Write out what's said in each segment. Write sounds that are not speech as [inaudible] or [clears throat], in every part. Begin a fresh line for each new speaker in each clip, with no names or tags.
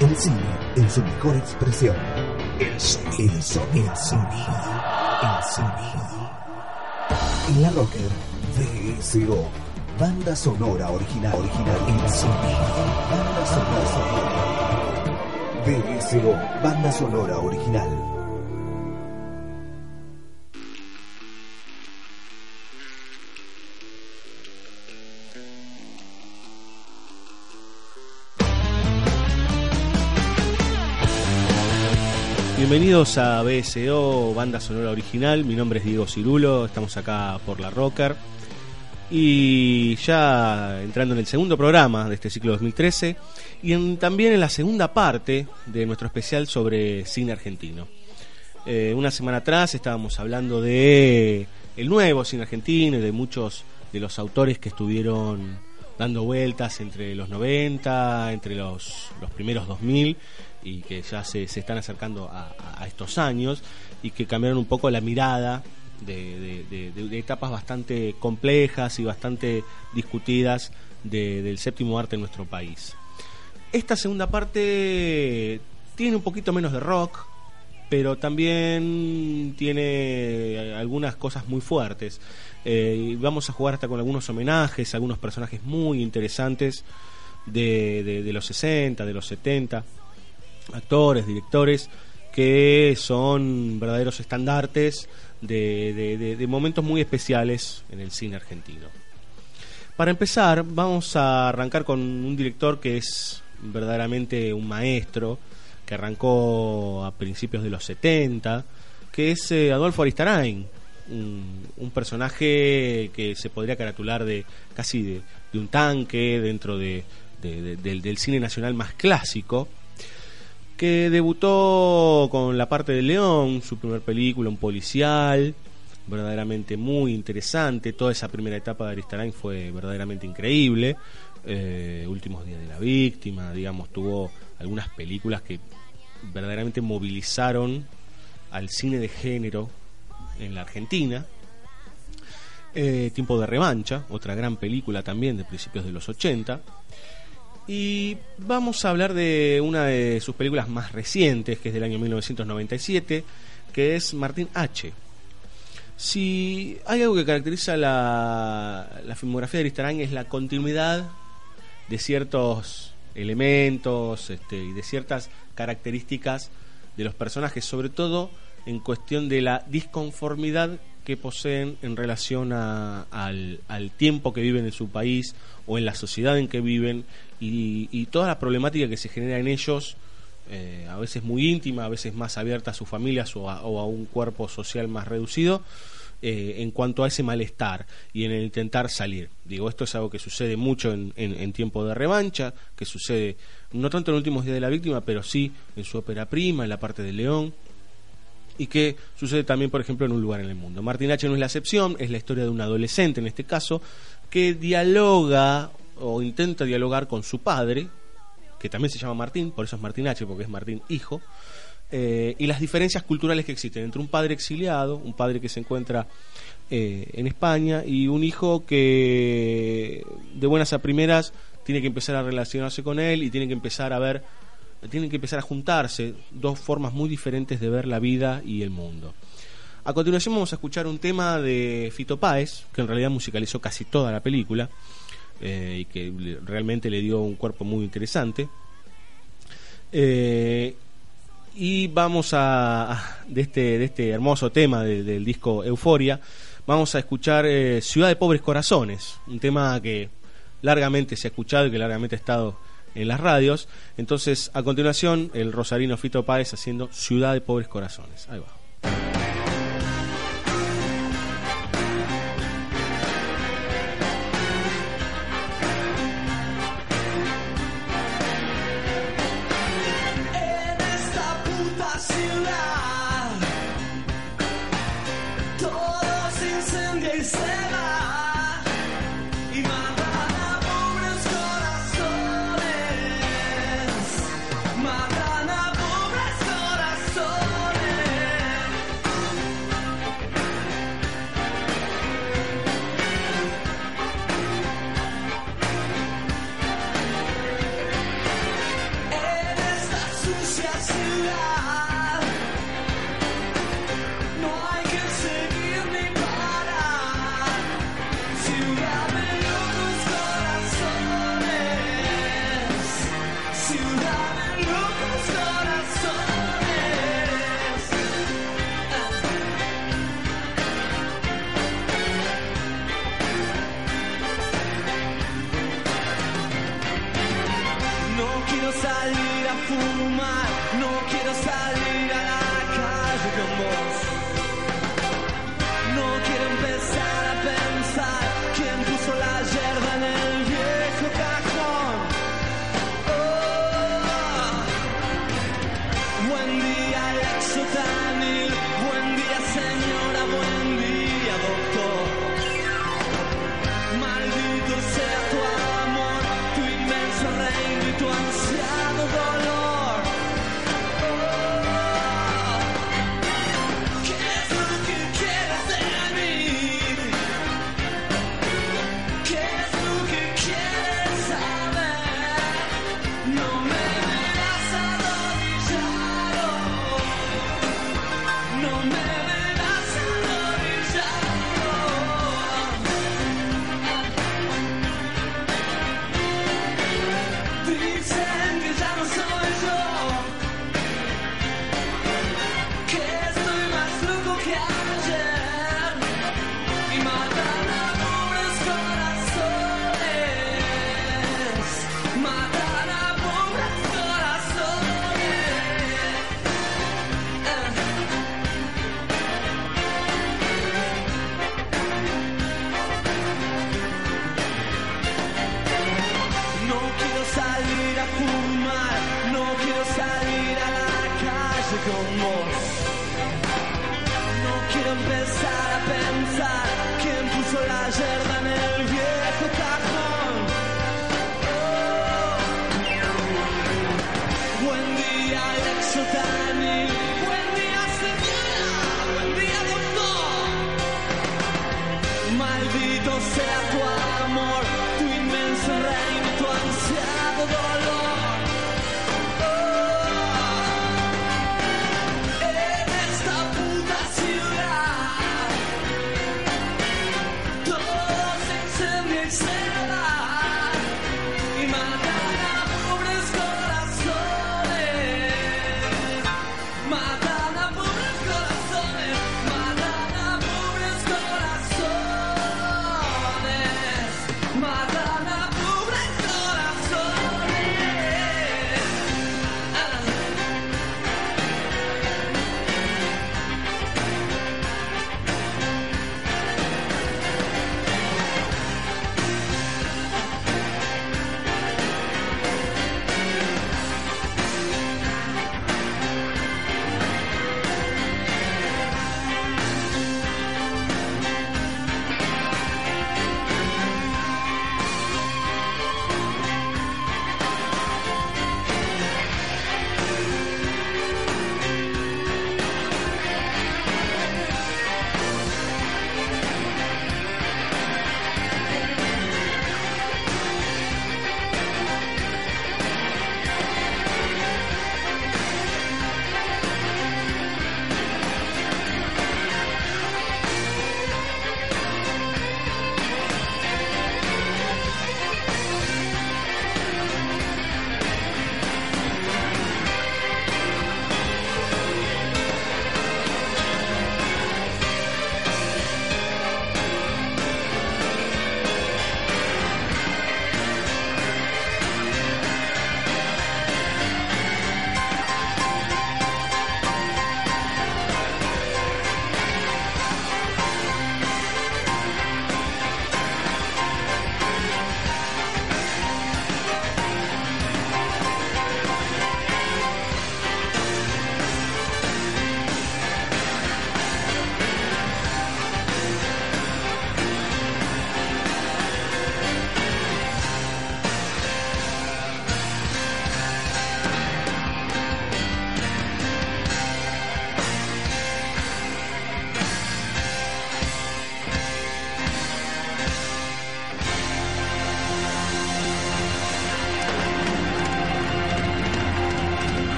El cine en su mejor expresión. El sonido. El sonido. El sonido. En la Rocker, VSO. Banda sonora original. Original. El sonido. Banda sonora. VSO. Banda sonora original.
Bienvenidos a BSO, banda sonora original. Mi nombre es Diego Cirulo, estamos acá por la Rocker. Y ya entrando en el segundo programa de este ciclo 2013 y también en la segunda parte de nuestro especial sobre cine argentino. Eh, una semana atrás estábamos hablando de el nuevo cine argentino y de muchos de los autores que estuvieron dando vueltas entre los 90, entre los, los primeros 2000 y que ya se, se están acercando a, estos años y que cambiaron un poco la mirada de, etapas bastante complejas y bastante discutidas del séptimo arte en nuestro país. Esta segunda parte tiene un poquito menos de rock, pero también tiene algunas cosas muy fuertes. Eh, vamos a jugar hasta con algunos homenajes, algunos personajes muy interesantes de, de los 60, de los 70 actores, directores, que son verdaderos estandartes de, momentos muy especiales en el cine argentino. Para empezar, vamos a arrancar con un director que es verdaderamente un maestro, que arrancó a principios de los 70, que es eh, Adolfo Aristarain, un, personaje que se podría caratular de casi de, un tanque dentro del, del, cine nacional más clásico, que debutó con La parte del león, su primer película, un policial, verdaderamente muy interesante. Toda esa primera etapa de Aristarain fue verdaderamente increíble. Eh, últimos días de la víctima, digamos, tuvo algunas películas que verdaderamente movilizaron al cine de género en la Argentina. Eh, Tiempo de revancha, otra gran película también de principios de los 80. Y vamos a hablar de una de sus películas más recientes, que es del año 1997, que es Martín H. Si hay algo que caracteriza la, filmografía de Aristarán es la continuidad de ciertos elementos este, y de ciertas características de los personajes, sobre todo en cuestión de la disconformidad que poseen en relación al, al, tiempo que viven en su país o en la sociedad en que viven y, toda la problemática que se genera en ellos, eh, a veces muy íntima, a veces más abierta a sus familias o a, un cuerpo social más reducido, eh, en cuanto a ese malestar y en el intentar salir. Digo, esto es algo que sucede mucho en, en, tiempo de revancha, que sucede no tanto en los últimos días de la víctima, pero sí en su ópera prima, en la parte de León, y que sucede también, por ejemplo, en un lugar en el mundo. Martín H. no es la excepción, es la historia de un adolescente en este caso, que dialoga o intenta dialogar con su padre, que también se llama Martín, por eso es Martín H, porque es Martín hijo, eh, y las diferencias culturales que existen entre un padre exiliado, un padre que se encuentra eh, en España, y un hijo que de buenas a primeras tiene que empezar a relacionarse con él y tiene que empezar a ver, tienen que empezar a juntarse dos formas muy diferentes de ver la vida y el mundo. A continuación vamos a escuchar un tema de Fito Páez, que en realidad musicalizó casi toda la película, eh, y que realmente le dio un cuerpo muy interesante. Eh, y vamos a, de este, de este hermoso tema del disco Euforia, vamos a escuchar eh, Ciudad de Pobres Corazones, un tema que largamente se ha escuchado y que largamente ha estado en las radios. Entonces, a continuación, el rosarino Fito Páez haciendo Ciudad de Pobres Corazones. Ahí va.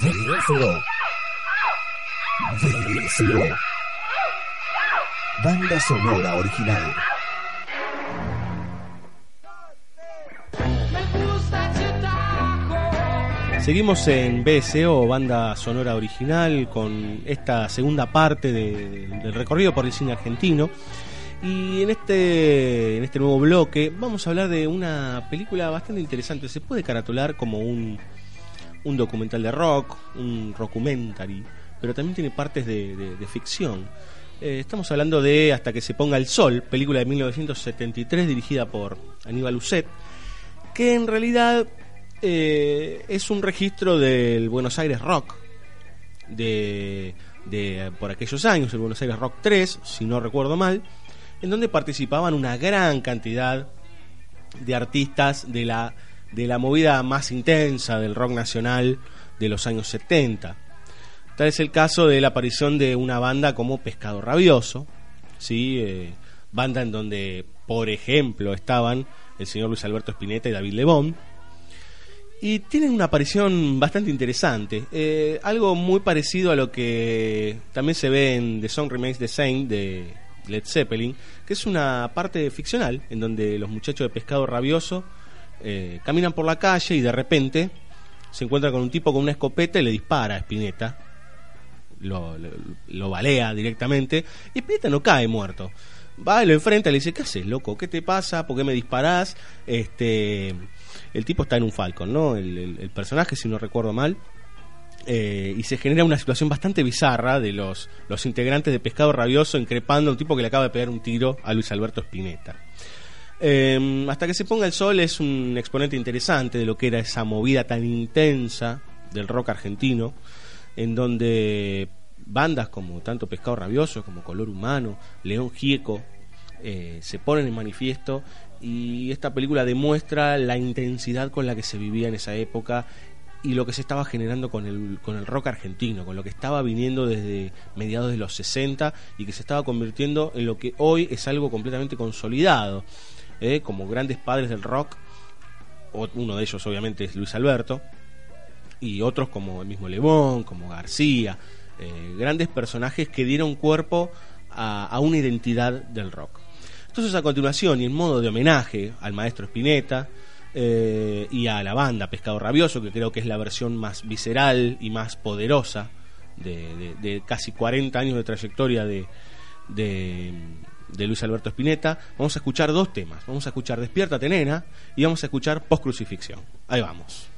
VSO. VSO. Banda sonora original.
Seguimos en BSO, banda sonora original, con esta segunda parte de- del recorrido por el cine argentino. Y en este, en este nuevo bloque vamos a hablar de una película bastante interesante. Se puede caratular como un, un documental de rock, un rockumentary, pero también tiene partes de ficción. Eh, estamos hablando de Hasta que se ponga el sol, película de 1973 dirigida por Aníbal Ucet, que en realidad eh, es un registro del Buenos Aires Rock de, de por aquellos años, el Buenos Aires Rock 3, si no recuerdo mal, en donde participaban una gran cantidad de artistas de la, de la movida más intensa del rock nacional de los años 70. Tal es el caso de la aparición de una banda como Pescado Rabioso, ¿sí? Eh, banda en donde, por ejemplo, estaban el señor Luis Alberto Spinetta y David Lebón. Y tienen una aparición bastante interesante. Eh, algo muy parecido a lo que también se ve en The Song Remains the Same de Led Zeppelin, que es una parte ficcional en donde los muchachos de Pescado Rabioso eh, caminan por la calle y de repente se encuentran con un tipo con una escopeta y le dispara a Spinetta. Lo, lo, lo balea directamente y Spinetta no cae muerto. Va y lo enfrenta y le dice, ¿qué haces, loco? ¿Qué te pasa? ¿Por qué me disparás? Este, el tipo está en un Falcon, ¿no? El, personaje, si no recuerdo mal. Eh, y se genera una situación bastante bizarra de los, los integrantes de Pescado Rabioso increpando a un tipo que le acaba de pegar un tiro a Luis Alberto Spinetta. Eh, hasta que se ponga el sol es un exponente interesante de lo que era esa movida tan intensa del rock argentino, en donde bandas como tanto Pescado Rabioso como Color Humano, León Gieco, eh, se ponen en manifiesto y esta película demuestra la intensidad con la que se vivía en esa época y lo que se estaba generando con el, con el rock argentino, con lo que estaba viniendo desde mediados de los 60 y que se estaba convirtiendo en lo que hoy es algo completamente consolidado, ¿eh? como grandes padres del rock, uno de ellos obviamente es Luis Alberto, y otros como el mismo Lebón, como García, eh, grandes personajes que dieron cuerpo a, a una identidad del rock. Entonces a continuación y en modo de homenaje al maestro Spinetta eh, y a la banda Pescado Rabioso, que creo que es la versión más visceral y más poderosa de, casi 40 años de trayectoria de, de, de Luis Alberto Spinetta, vamos a escuchar dos temas. Vamos a escuchar Despiértate Nena y vamos a escuchar Post Crucifixión. Ahí vamos.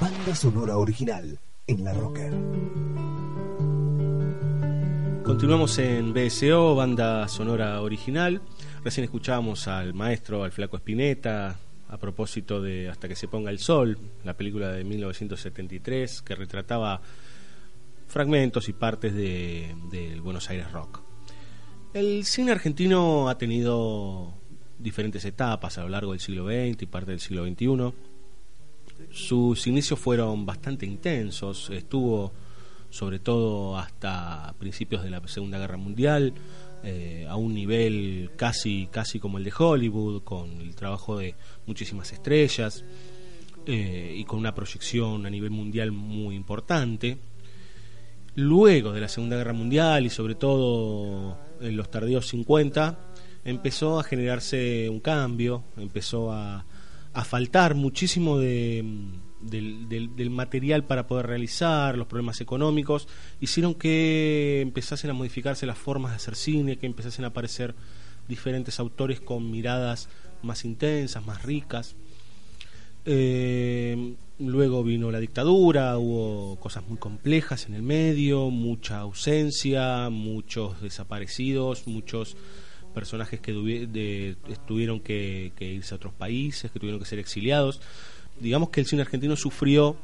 Banda sonora original en la Rocker.
Continuamos en BSO, banda sonora original. Recién escuchábamos al maestro, al flaco Espineta, a propósito de Hasta que se ponga el sol, la película de 1973 que retrataba fragmentos y partes de- del Buenos Aires Rock. El cine argentino ha tenido diferentes etapas a lo largo del siglo XX y parte del siglo XXI. Sus inicios fueron bastante intensos, estuvo sobre todo hasta principios de la Segunda Guerra Mundial, eh, a un nivel casi, casi como el de Hollywood, con el trabajo de muchísimas estrellas eh, y con una proyección a nivel mundial muy importante. Luego de la Segunda Guerra Mundial y sobre todo en los tardíos 50, empezó a generarse un cambio, empezó a, faltar muchísimo de, del, del- del material para poder realizar, los problemas económicos, hicieron que empezasen a modificarse las formas de hacer cine, que empezasen a aparecer diferentes autores con miradas más intensas, más ricas. Eh, luego vino la dictadura, hubo cosas muy complejas en el medio, mucha ausencia, muchos desaparecidos, muchos personajes que tuvieron que, que irse a otros países, que tuvieron que ser exiliados. Digamos que el cine argentino sufrió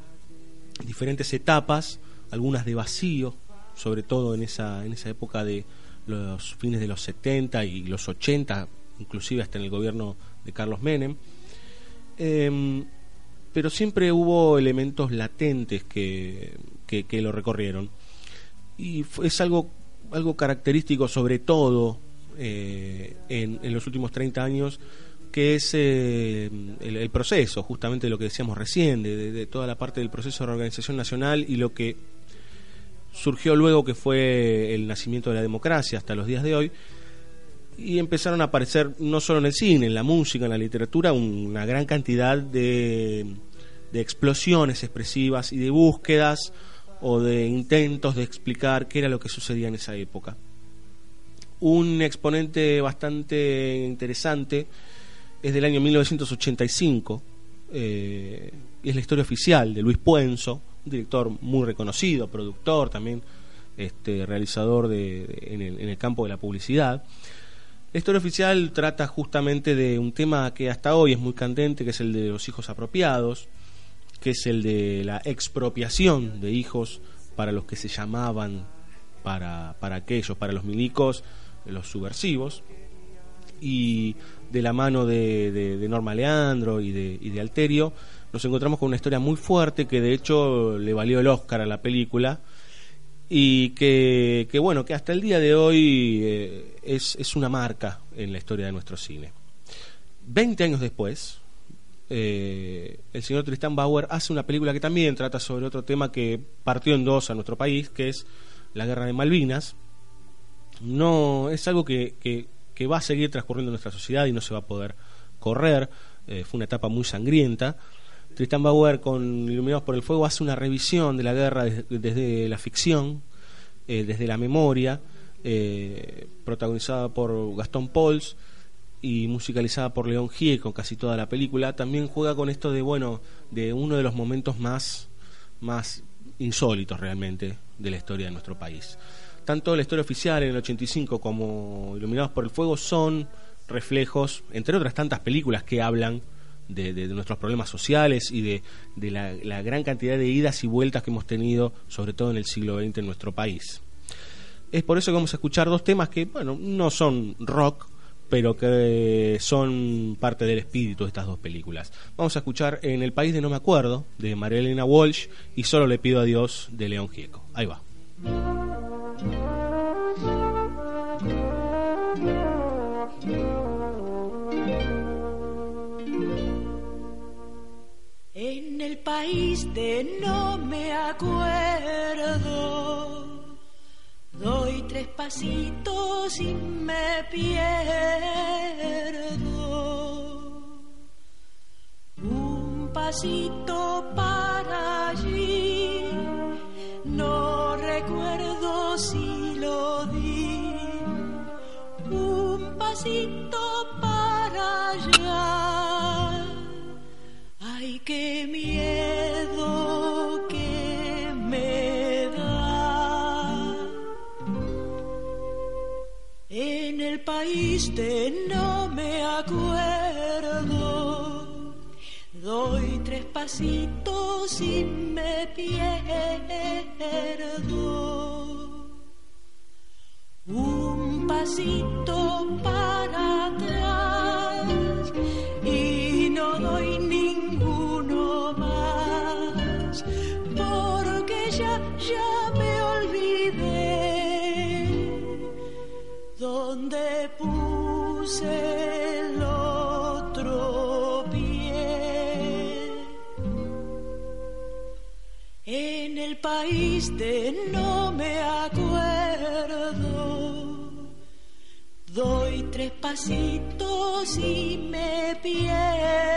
diferentes etapas, algunas de vacío, sobre todo en esa, en esa época de los fines de los 70 y los 80, inclusive hasta en el gobierno de Carlos Menem. Em, pero siempre hubo elementos latentes que, que, lo recorrieron. Y es algo, algo característico, sobre todo eh, en, en los últimos 30 años, que es eh, el, proceso, justamente lo que decíamos recién, de- de toda la parte del proceso de reorganización nacional y lo que surgió luego que fue el nacimiento de la democracia hasta los días de hoy, y empezaron a aparecer no solo en el cine, en la música, en la literatura, una gran cantidad de, de explosiones expresivas y de búsquedas o de intentos de explicar qué era lo que sucedía en esa época. Un exponente bastante interesante es del año 1985, eh, y es la historia oficial de Luis Puenzo, un director muy reconocido, productor también, este, realizador de, de- en, el, en el campo de la publicidad. La historia oficial trata justamente de un tema que hasta hoy es muy candente, que es el de los hijos apropiados, que es el de la expropiación de hijos para los que se llamaban para, para aquellos, para los milicos, los subversivos, y de la mano de, de- de Norma Leandro y de, y de Alterio, nos encontramos con una historia muy fuerte que de hecho le valió el Oscar a la película y que, que, bueno, que hasta el día de hoy eh, es, es una marca en la historia de nuestro cine. Veinte años después, eh, el señor Tristan Bauer hace una película que también trata sobre otro tema que partió en dos a nuestro país, que es la guerra de Malvinas. No es algo que, que- va a seguir transcurriendo en nuestra sociedad y no se va a poder correr. Eh, fue una etapa muy sangrienta, Tristan Bauer con Iluminados por el Fuego hace una revisión de la guerra des- desde la ficción, eh, desde la memoria, eh, protagonizada por Gastón Pauls y musicalizada por León Gieco casi toda la película. También juega con esto de, bueno, de uno de los momentos más, más insólitos realmente de la historia de nuestro país. Tanto la historia oficial en el 85 como Iluminados por el Fuego son reflejos, entre otras tantas películas que hablan de, de- nuestros problemas sociales y de, de la, la gran cantidad de idas y vueltas que hemos tenido, sobre todo en el siglo XX en nuestro país. Es por eso que vamos a escuchar dos temas que, bueno, no son rock, pero que son parte del espíritu de estas dos películas. Vamos a escuchar En el país de no me acuerdo, de María Elena Walsh, y Solo le pido a Dios, de León Gieco. Ahí va.
En el país de no me acuerdo, doy tres pasitos y me pierdo. Un pasito para allí, no recuerdo si lo di. Un pasito para allá. Qué miedo que me da. En el país de no me acuerdo, doy tres pasitos y me pierdo. Un pasito para atrás el otro pie. En el país de no me acuerdo doy tres pasitos y me pierdo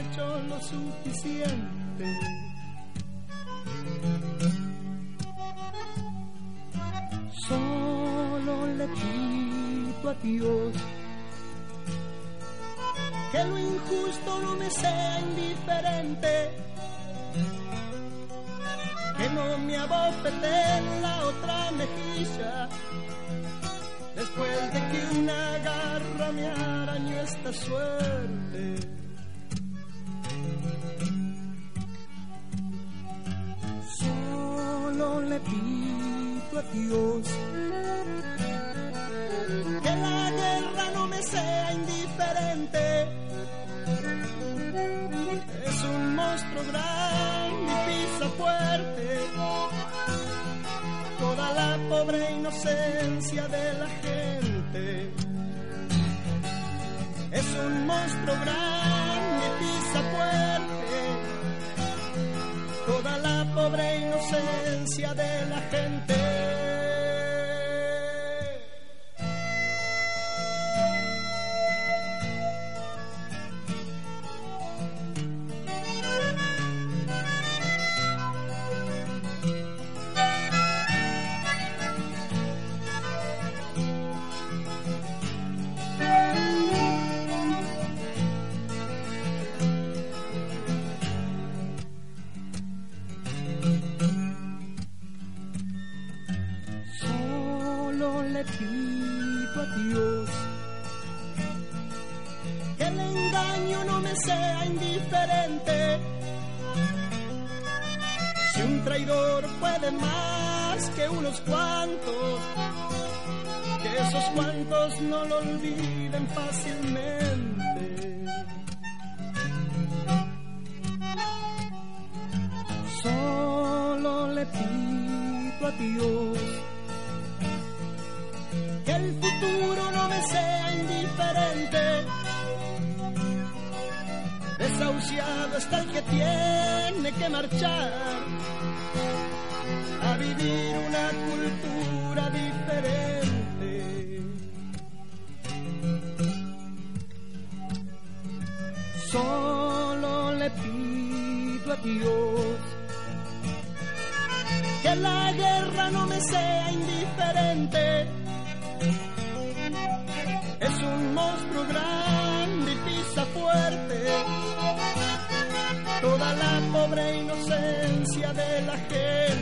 hecho lo suficiente. Solo le pido a Dios que lo injusto no me sea indiferente, que no me abofete en la otra mejilla, después de que una garra me arañó esta suerte. Solo le pido a Dios que la guerra no me sea indiferente. Es un monstruo grande y pisa fuerte toda la pobre inocencia de la gente. Es un monstruo grande pisa fuerte toda la pobre inocencia de la gente. Más que unos cuantos, que esos cuantos no lo olviden fácilmente. Solo le pido a Dios que el futuro no me sea indiferente. Desahuciado está el que tiene que marchar vivir una cultura diferente. Solo le pido a Dios que la guerra no me sea indiferente. Es un monstruo grande y pisa fuerte toda la pobre inocencia de la gente.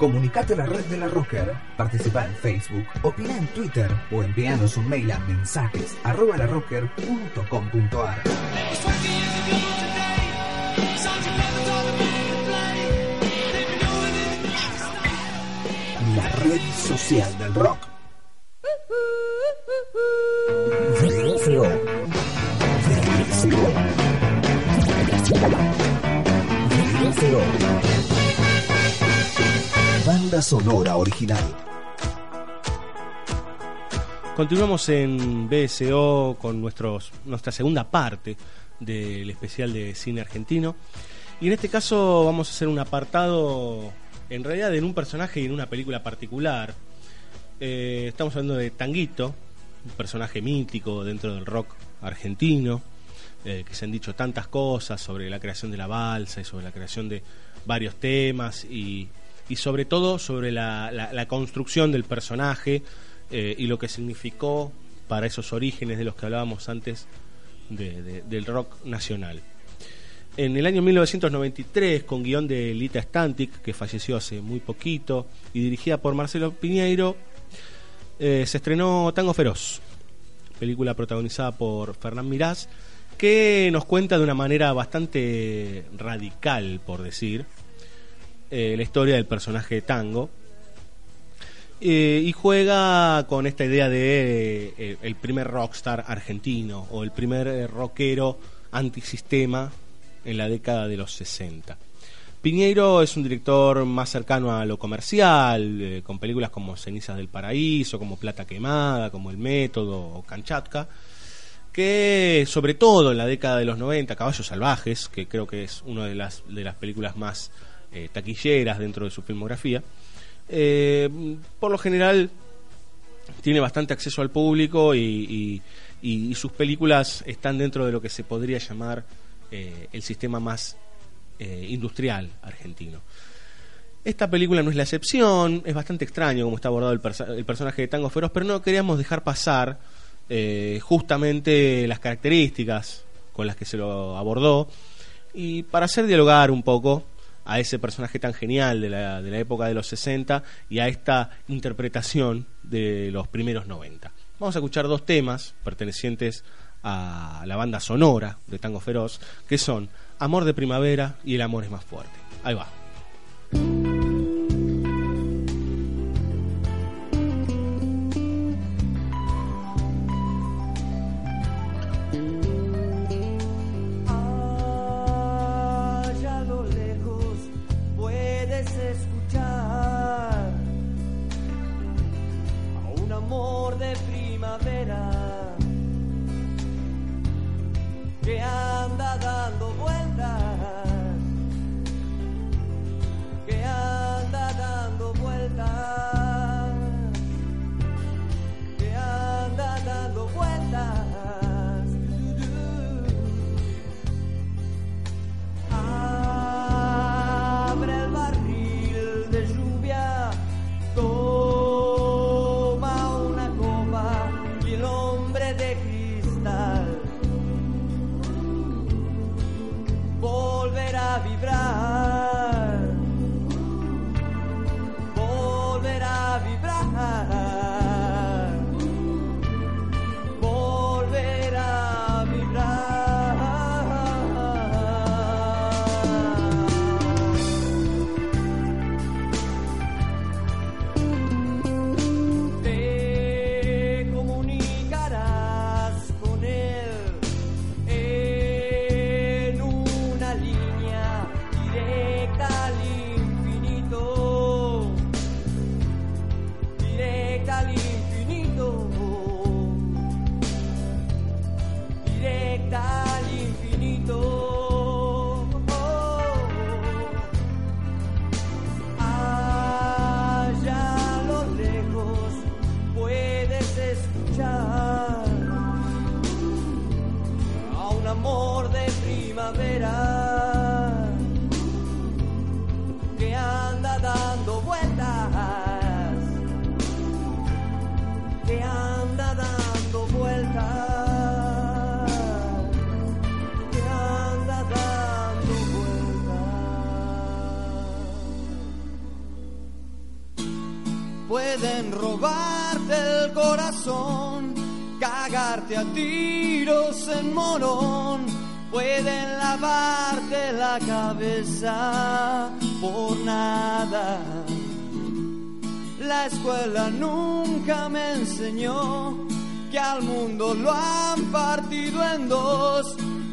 Comunicate a la red de la Rocker, participa en Facebook, opina en Twitter o envíanos un mail a mensajes arroba larocker.com.ar. La red social del rock. Sonora original.
Continuamos en BSO con nuestros, nuestra segunda parte del especial de cine argentino. Y en este caso vamos a hacer un apartado, en realidad, en un personaje y en una película particular. Eh, estamos hablando de Tanguito, un personaje mítico dentro del rock argentino, eh, que se han dicho tantas cosas sobre la creación de la balsa y sobre la creación de varios temas y, y sobre todo sobre la, la- la construcción del personaje eh, y lo que significó para esos orígenes de los que hablábamos antes de- de- del rock nacional. En el año 1993, con guion de Lita Stantic, que falleció hace muy poquito, y dirigida por Marcelo Piñeiro, eh, se estrenó Tango Feroz, película protagonizada por Fernán Mirás, que nos cuenta de una manera bastante radical, por decir, eh, la historia del personaje de Tango. Eh, y juega con esta idea de eh, el primer rockstar argentino o el primer rockero antisistema en la década de los 60. Piñeiro es un director más cercano a lo comercial, con películas como Cenizas del Paraíso, como Plata Quemada, como El Método o Kanchatka, que sobre todo en la década de los 90, Caballos Salvajes, que creo que es una de las, de las películas más eh, taquilleras dentro de su filmografía, eh, por lo general tiene bastante acceso al público y, sus películas están dentro de lo que se podría llamar eh, el sistema más industrial argentino. Esta película no es la excepción, es bastante extraño cómo está abordado el, personaje de Tango Feroz, pero no queríamos dejar pasar justamente las características con las que se lo abordó y para hacer dialogar un poco a ese personaje tan genial de la, de la época de los 60 y a esta interpretación de los primeros 90.
vamos a escuchar dos temas pertenecientes a la banda sonora de Tango Feroz, que son Amor de Primavera y El Amor es más fuerte. Ahí va.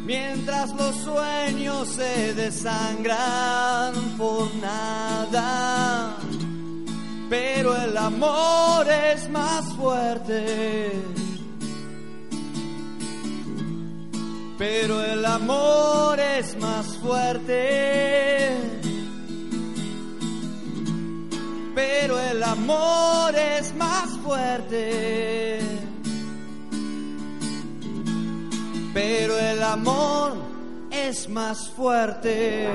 Mientras los sueños se desangran por nada pero el amor es más fuerte. Pero el amor es más fuerte. Pero el amor es más fuerte. Pero el amor es más fuerte.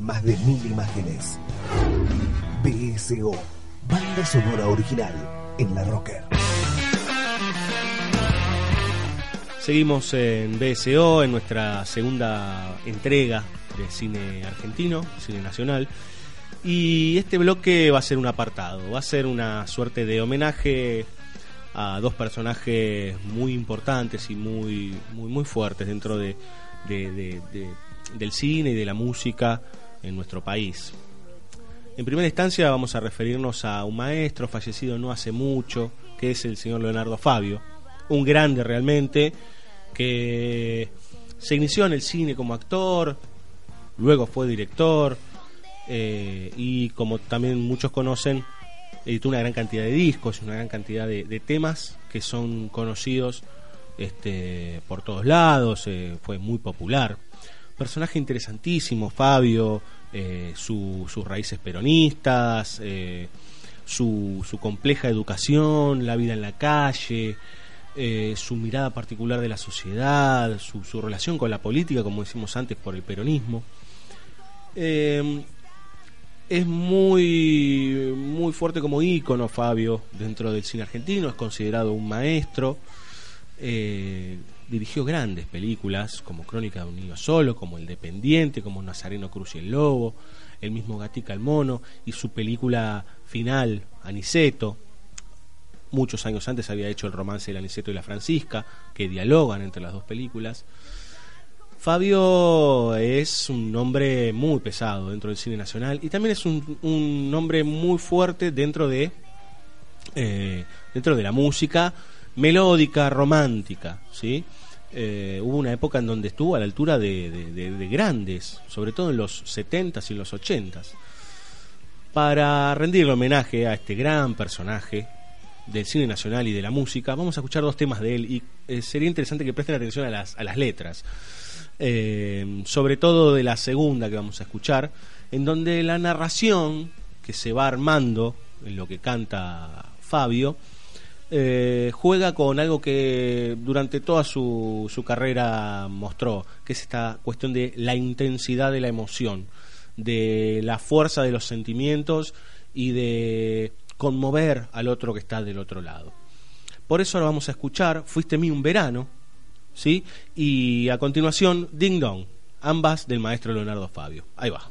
Más de mil imágenes. BSO, banda sonora original en la Rocker.
Seguimos en BSO, en nuestra segunda entrega de cine argentino, cine nacional. Y este bloque va a ser un apartado, va a ser una suerte de homenaje a dos personajes muy importantes y muy, muy, muy fuertes dentro de, de- de- de- del cine y de la música en nuestro país. En primera instancia vamos a referirnos a un maestro fallecido no hace mucho, que es el señor Leonardo Fabio, un grande realmente, que se inició en el cine como actor, luego fue director, eh, y como también muchos conocen, editó una gran cantidad de discos, una gran cantidad de, de temas que son conocidos este, por todos lados, eh, fue muy popular. Personaje interesantísimo, Fabio, eh, su- sus raíces peronistas, eh, su, compleja educación, la vida en la calle, eh, su mirada particular de la sociedad, su, relación con la política, como decimos antes, por el peronismo. Eh, es muy muy fuerte como ícono Fabio dentro del cine argentino, es considerado un maestro. Dirigió grandes películas como Crónica de un niño solo, como El Dependiente, como Nazareno Cruz y el Lobo, el mismo Gatica el Mono y su película final, Aniceto. Muchos años antes había hecho el romance del Aniceto y la Francisca, que dialogan entre las dos películas. Fabio es un nombre muy pesado dentro del cine nacional y también es un, un nombre muy fuerte dentro de eh, dentro de la música melódica, romántica, ¿sí? Eh, hubo una época en donde estuvo a la altura de, de- de- de grandes, sobre todo en los 70s y los 80s. Para rendirle homenaje a este gran personaje del cine nacional y de la música, vamos a escuchar dos temas de él y eh, sería interesante que presten atención a las, a las letras. Eh, sobre todo de la segunda que vamos a escuchar, en donde la narración que se va armando en lo que canta Fabio, eh, juega con algo que durante toda su, carrera mostró, que es esta cuestión de la intensidad de la emoción, de la fuerza de los sentimientos y de conmover al otro que está del otro lado. Por eso ahora vamos a escuchar Fuiste mí un verano, ¿sí? Y a continuación Ding Dong, ambas del maestro Leonardo Fabio. Ahí va.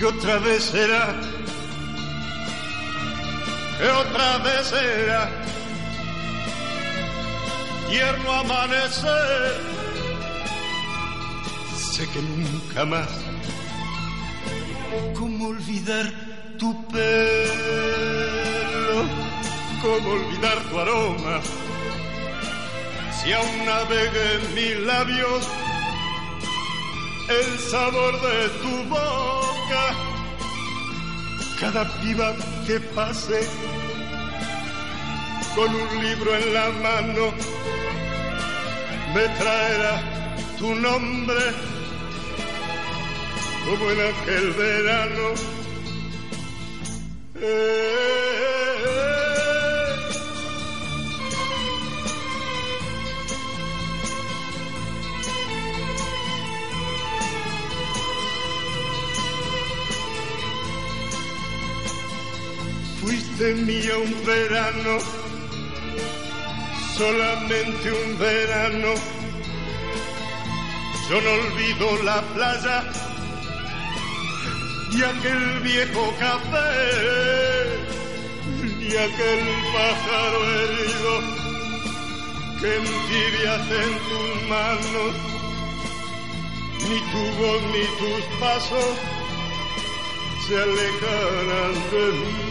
que otra vez será, que otra vez será, tierno amanecer, sé que nunca más, cómo olvidar tu pelo, cómo olvidar tu aroma, si aún navega en mis labios, el sabor de tu boca. Cada piba que pase con un libro en la mano me traerá tu nombre como en aquel verano. Eh. Fuiste mía un verano, solamente un verano. Yo no olvido la playa y aquel viejo café y aquel pájaro herido que entibias en tus manos. Ni tu voz ni tus pasos se alejarán de mí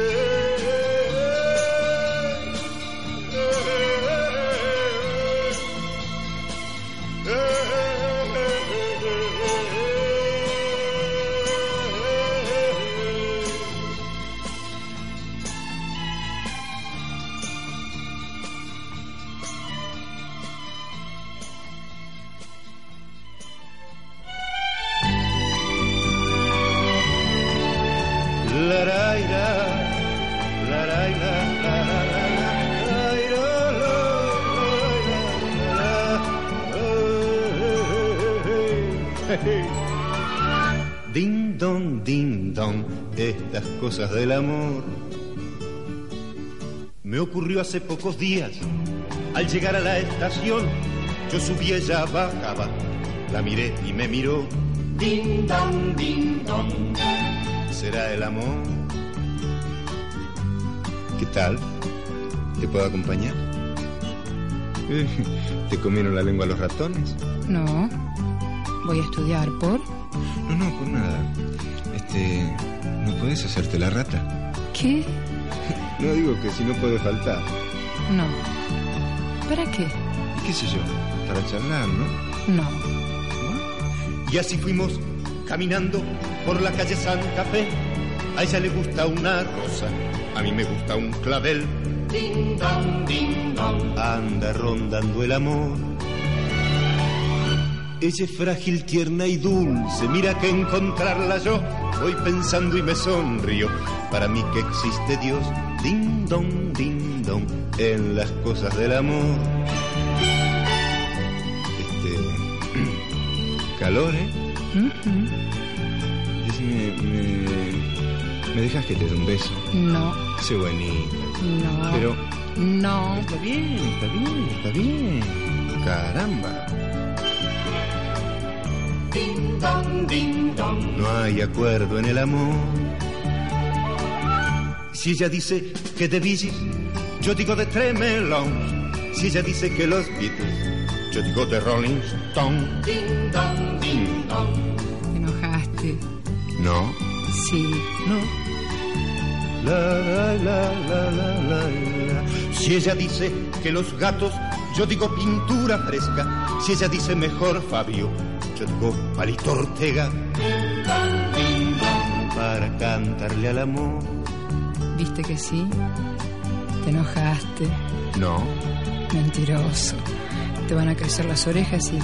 Cosas del amor. Me ocurrió hace pocos días, al llegar a la estación, yo subí, ella bajaba, la miré y me miró. Ding dong, ding dong será el amor. ¿Qué tal? ¿Te puedo acompañar? [laughs] ¿Te comieron la lengua los ratones?
No. Voy a estudiar por.
No, no, por nada. Este, ¿no puedes hacerte la rata?
¿Qué?
No digo que si no puede faltar.
No. ¿Para qué?
¿Y qué sé yo? Para charlar, ¿no?
No.
Y así fuimos caminando por la calle Santa Fe. A ella le gusta una rosa, a mí me gusta un clavel. Ding dong, ding dong. Anda rondando el amor. Ella es frágil, tierna y dulce. Mira que encontrarla yo voy pensando y me sonrío. Para mí que existe Dios. Ding dong, ding dong. En las cosas del amor. Este. [clears throat] calor, ¿eh?
Ujú.
Decime, me, ¿me dejas que te dé un beso?
No.
Sé bonita.
No.
Pero
No.
está bien, está bien, está bien. Caramba. No hay acuerdo en el amor. Si ella dice que de Bee yo digo de Tremelons. Si ella dice que los Beatles, yo digo de Rolling Stone. Ding dong, ding dong.
Te enojaste.
No,
Sí.
no. La, la, la, la, la, la, la. Si ella dice que los gatos, yo digo pintura fresca. Si ella dice mejor Fabio, digo Palito Ortega. Para cantarle al amor.
¿Viste que sí? Te enojaste.
No,
Mentiroso. Te van a crecer las orejas y.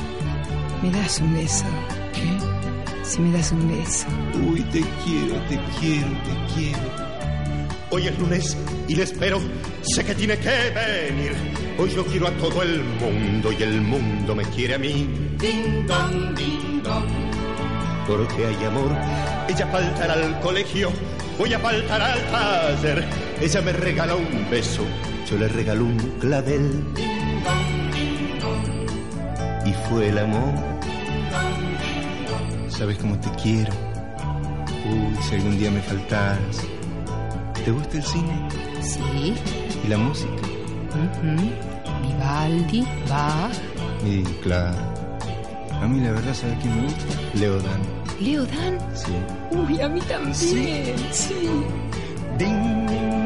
¿Me das un beso?
¿qué?
Si me das un beso.
Uy, te quiero, te quiero, te quiero. Hoy es lunes y le espero. Sé que tiene que venir. Hoy yo quiero a todo el mundo y el mundo me quiere a mí. Ding dong, ding dong. Porque hay amor. Ella faltará al colegio. Voy a faltar al taller. Ella me regala un beso. Yo le regalo un clavel. Y fue el amor. ¿Sabes cómo te quiero? Uy, si algún día me faltas. ¿Te gusta el cine?
Sí.
¿Y la música?
Ujú. Vivaldi, Bach,
Y claro. A mí la verdad, ¿sabes quién me gusta? Leodan.
Leodan.
Sí.
Uy, a mí también. Sí.
Ding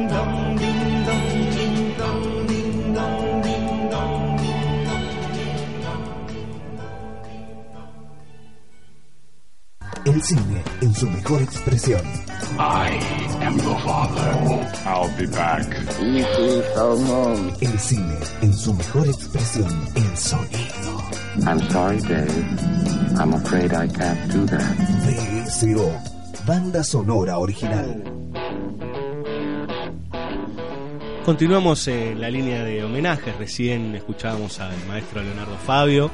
dong, ding dong, ding dong, ding dong, ding dong.
El cine en su mejor expresión.
I am father. I'll be back.
El cine en su mejor expresión. El sonido.
I'm sorry, Dave. I'm afraid I can't do that.
VSO. Banda sonora original.
Continuamos en la línea de homenajes. Recién escuchábamos al maestro Leonardo Fabio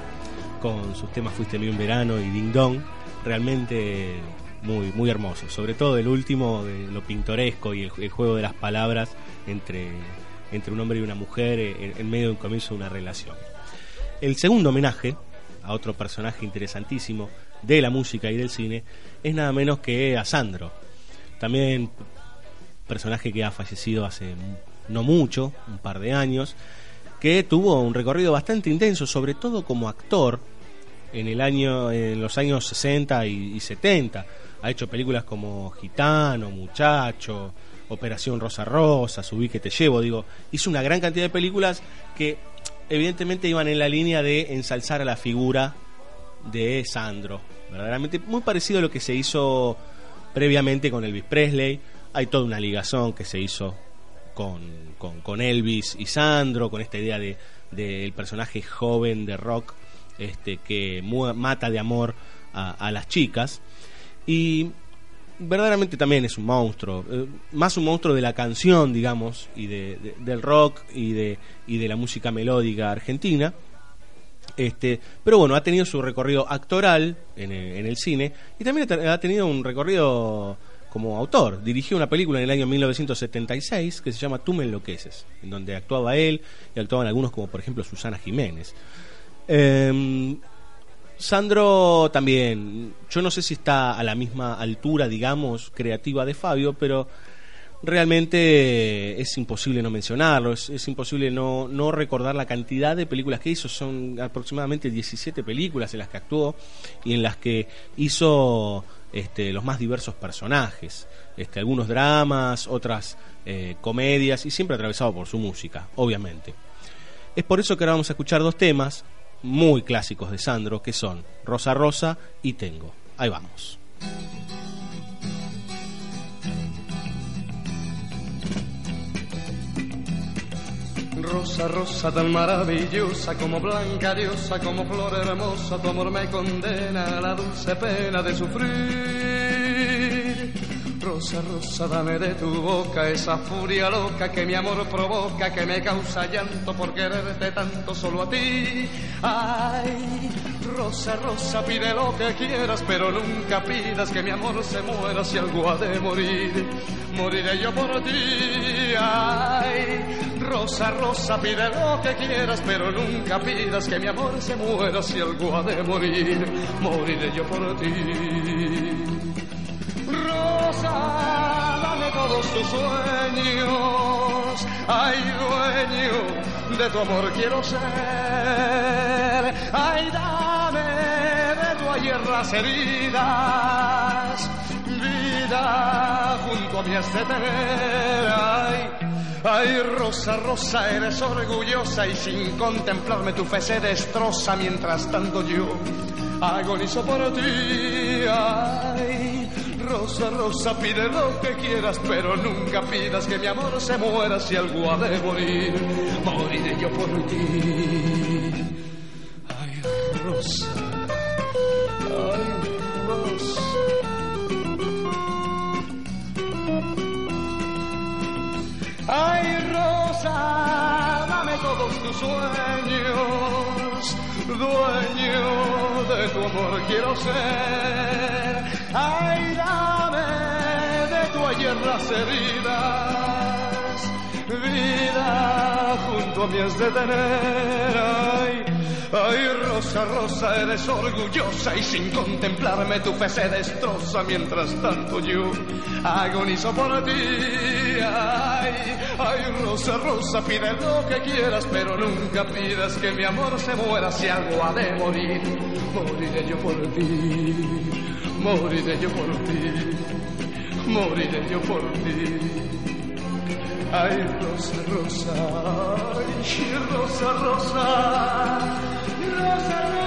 con sus temas Fuiste mío en verano y Ding Dong. Realmente muy, muy hermoso. Sobre todo el último, de lo pintoresco y el, juego de las palabras entre, entre un hombre y una mujer en, en medio de un comienzo de una relación. El segundo homenaje a otro personaje interesantísimo de la música y del cine es nada menos que a Sandro. También personaje que ha fallecido hace no mucho, un par de años, que tuvo un recorrido bastante intenso, sobre todo como actor en el año en los años 60 y, y 70. Ha hecho películas como Gitano, Muchacho, Operación Rosa Rosa, Subí que te llevo, digo, hizo una gran cantidad de películas que evidentemente iban en la línea de ensalzar a la figura de Sandro. Verdaderamente muy parecido a lo que se hizo previamente con Elvis Presley. Hay toda una ligazón que se hizo con, con, Elvis y Sandro, con esta idea de del personaje joven de rock este, que mata de amor a, a las chicas. Y verdaderamente también es un monstruo, eh, más un monstruo de la canción, digamos, y de, de- del rock y de, y de la música melódica argentina. Este, pero bueno, ha tenido su recorrido actoral en el, en el cine y también ha tenido un recorrido como autor. Dirigió una película en el año 1976 que se llama Tú me enloqueces, en donde actuaba él y actuaban algunos como por ejemplo Susana Jiménez. Em, Sandro también, yo no sé si está a la misma altura, digamos, creativa de Fabio, pero realmente es imposible no mencionarlo, es, imposible no, no recordar la cantidad de películas que hizo, son aproximadamente 17 películas en las que actuó y en las que hizo este, los más diversos personajes, este, algunos dramas, otras eh, comedias y siempre atravesado por su música, obviamente. Es por eso que ahora vamos a escuchar dos temas muy clásicos de Sandro, que son Rosa Rosa y Tengo. Ahí vamos.
Rosa, rosa tan maravillosa como blanca diosa, como flor hermosa, tu amor me condena a la dulce pena de sufrir. Rosa, rosa, dame de tu boca esa furia loca que mi amor provoca, que me causa llanto por quererte tanto solo a ti. Ay, rosa, rosa, pide lo que quieras, pero nunca pidas que mi amor se muera si algo ha de morir. Moriré yo por ti. Ay, rosa, rosa, pide lo que quieras, pero nunca pidas que mi amor se muera si algo ha de morir. Moriré yo por ti. Rosa, dame todos tus sueños. Ay, dueño de tu amor quiero ser. Ay, dame de tu ayer las heridas. Vida junto a de tener. Ay, Ay, Rosa, Rosa, eres orgullosa y sin contemplarme tu fe se destroza mientras tanto yo agonizo por ti. Ay, Rosa, Rosa, pide lo que quieras, pero nunca pidas que mi amor se muera si algo ha de morir. Moriré yo por ti. Ay, Rosa, ay, Rosa. Ay, Rosa, dame todos tus sueños, dueño de tu amor quiero ser. Ay, dame de tu ayer las heridas, vida junto a mí has de tener. Ay, Ay, Rosa, Rosa, eres orgullosa y sin contemplarme tu fe se destroza mientras tanto yo agonizo por ti. Ay, ay, Rosa, Rosa, pide lo que quieras, pero nunca pidas que mi amor se muera si algo ha de morir. Moriré yo por ti, moriré yo por ti, moriré yo por ti. Ay, Rosa, Rosa, ay, Rosa, Rosa, Rosa, Rosa.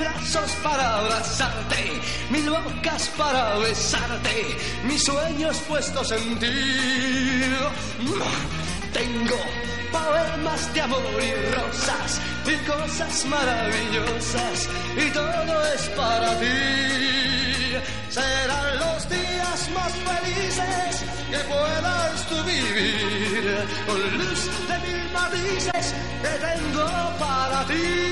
Brazos para abrazarte, mil bocas para besarte, mis sueños puestos en ti. Tengo poemas de amor y rosas y cosas maravillosas y todo es para ti. Serán los días más felices que puedas tú vivir con luz de mil matices que tengo para ti.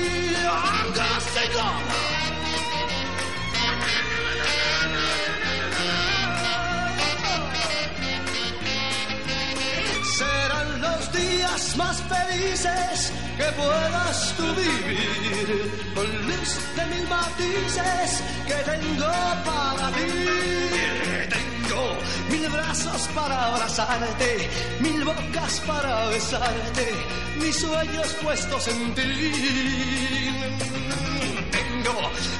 Los días más felices que puedas tú vivir con luz de mil matices que tengo para ti. Tengo mil brazos para abrazarte, mil bocas para besarte, mis sueños puestos en ti. Tengo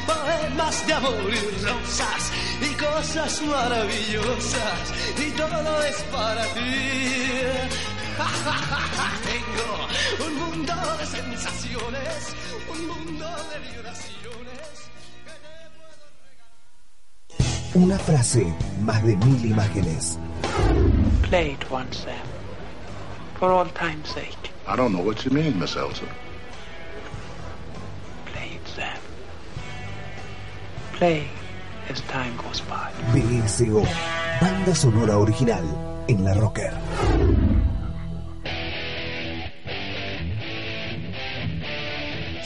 poemas de amor y rosas y cosas maravillosas y todo es para ti. Tengo un mundo de sensaciones, un mundo de vibraciones.
Una frase, más de mil imágenes.
Play it once, Sam. For all time's sake.
I don't know what you mean, Miss Elsa.
Play it, Sam. Play as time goes by.
BSO, banda sonora original en la Rocker.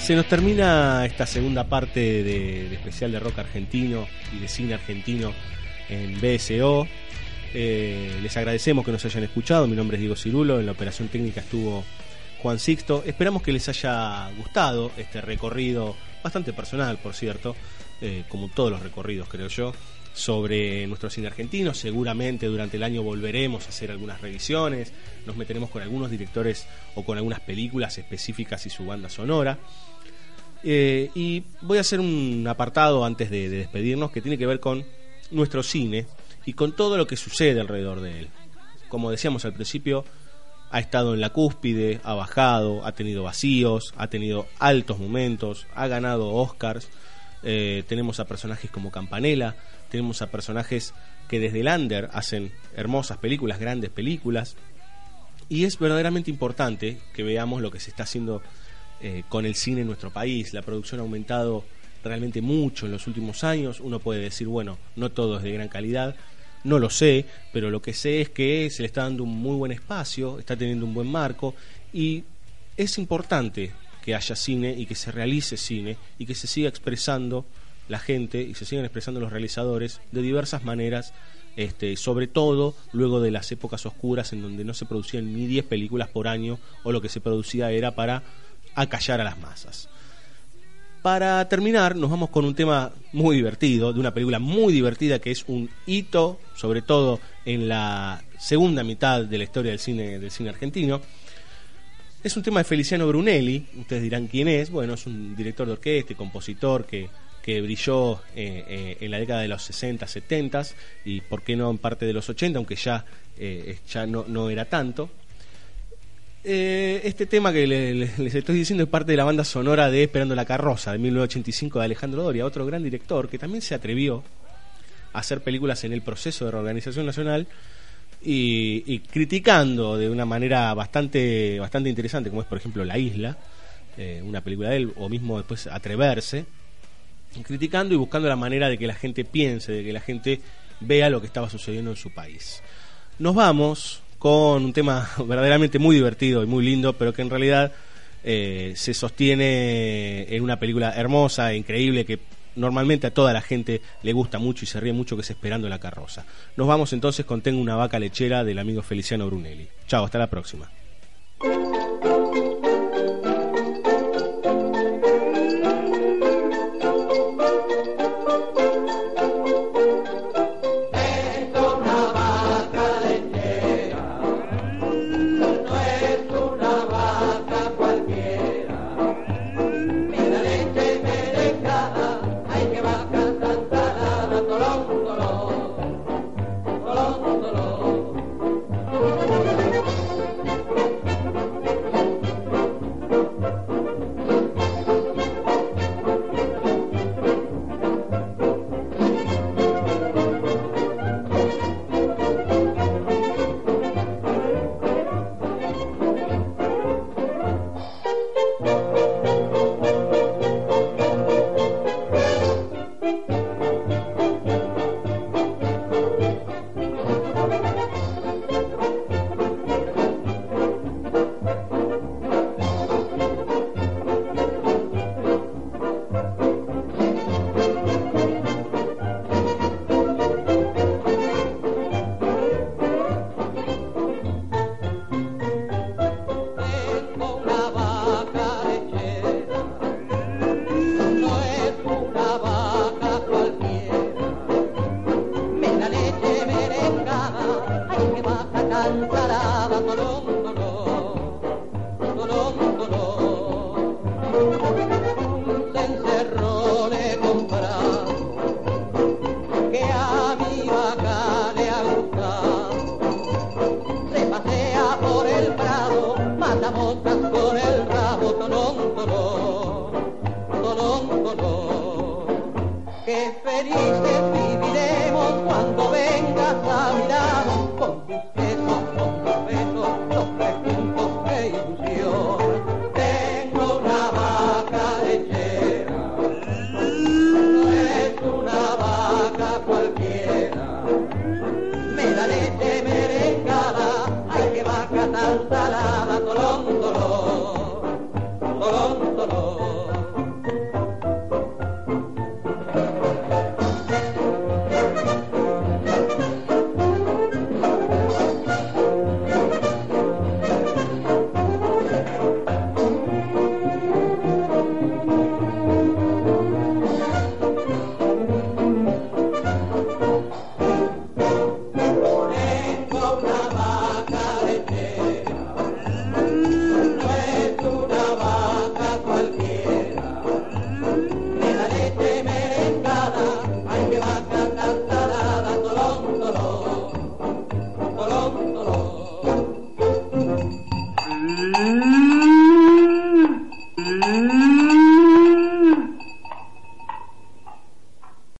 Se nos termina esta segunda parte de, especial de rock argentino y de cine argentino en BSO. Eh, les agradecemos que nos hayan escuchado. Mi nombre es Diego Cirulo. En la operación técnica estuvo Juan Sixto. Esperamos que les haya gustado este recorrido, bastante personal, por cierto, eh, como todos los recorridos, creo yo, sobre nuestro cine argentino. Seguramente durante el año volveremos a hacer algunas revisiones. Nos meteremos con algunos directores o con algunas películas específicas y su banda sonora. Eh, y voy a hacer un apartado antes de, de despedirnos que tiene que ver con nuestro cine y con todo lo que sucede alrededor de él. Como decíamos al principio, ha estado en la cúspide, ha bajado, ha tenido vacíos, ha tenido altos momentos, ha ganado Oscars. Eh, tenemos a personajes como Campanella, tenemos a personajes que desde el under hacen hermosas películas, grandes películas. Y es verdaderamente importante que veamos lo que se está haciendo eh, con el cine en nuestro país. La producción ha aumentado realmente mucho en los últimos años. Uno puede decir, bueno, no todo es de gran calidad, no lo sé, pero lo que sé es que se le está dando un muy buen espacio, está teniendo un buen marco y es importante que haya cine y que se realice cine y que se siga expresando la gente y se sigan expresando los realizadores de diversas maneras, este, sobre todo luego de las épocas oscuras en donde no se producían ni 10 películas por año o lo que se producía era para acallar a las masas. Para terminar, nos vamos con un tema muy divertido, de una película muy divertida que es un hito, sobre todo en la segunda mitad de la historia del cine, del cine argentino. Es un tema de Feliciano Brunelli, ustedes dirán quién es, bueno, es un director de orquesta y compositor que, que brilló eh, eh, en la década de los 60, 70 y por qué no en parte de los 80, aunque ya, eh, ya no, no era tanto. Eh, este tema que le- le- les estoy diciendo es parte de la banda sonora de Esperando la carroza de 1985 de Alejandro Doria, otro gran director que también se atrevió a hacer películas en el proceso de reorganización nacional y, y criticando de una manera bastante bastante interesante, como es por ejemplo La Isla, eh, una película de él, o mismo después Atreverse, criticando y buscando la manera de que la gente piense, de que la gente vea lo que estaba sucediendo en su país. Nos vamos con un tema [laughs] verdaderamente muy divertido y muy lindo, pero que en realidad eh, se sostiene en una película hermosa e increíble que normalmente a toda la gente le gusta mucho y se ríe mucho, que es Esperando la carroza. Nos vamos entonces con Tengo una vaca lechera del amigo Feliciano Brunelli. Chao, hasta la próxima.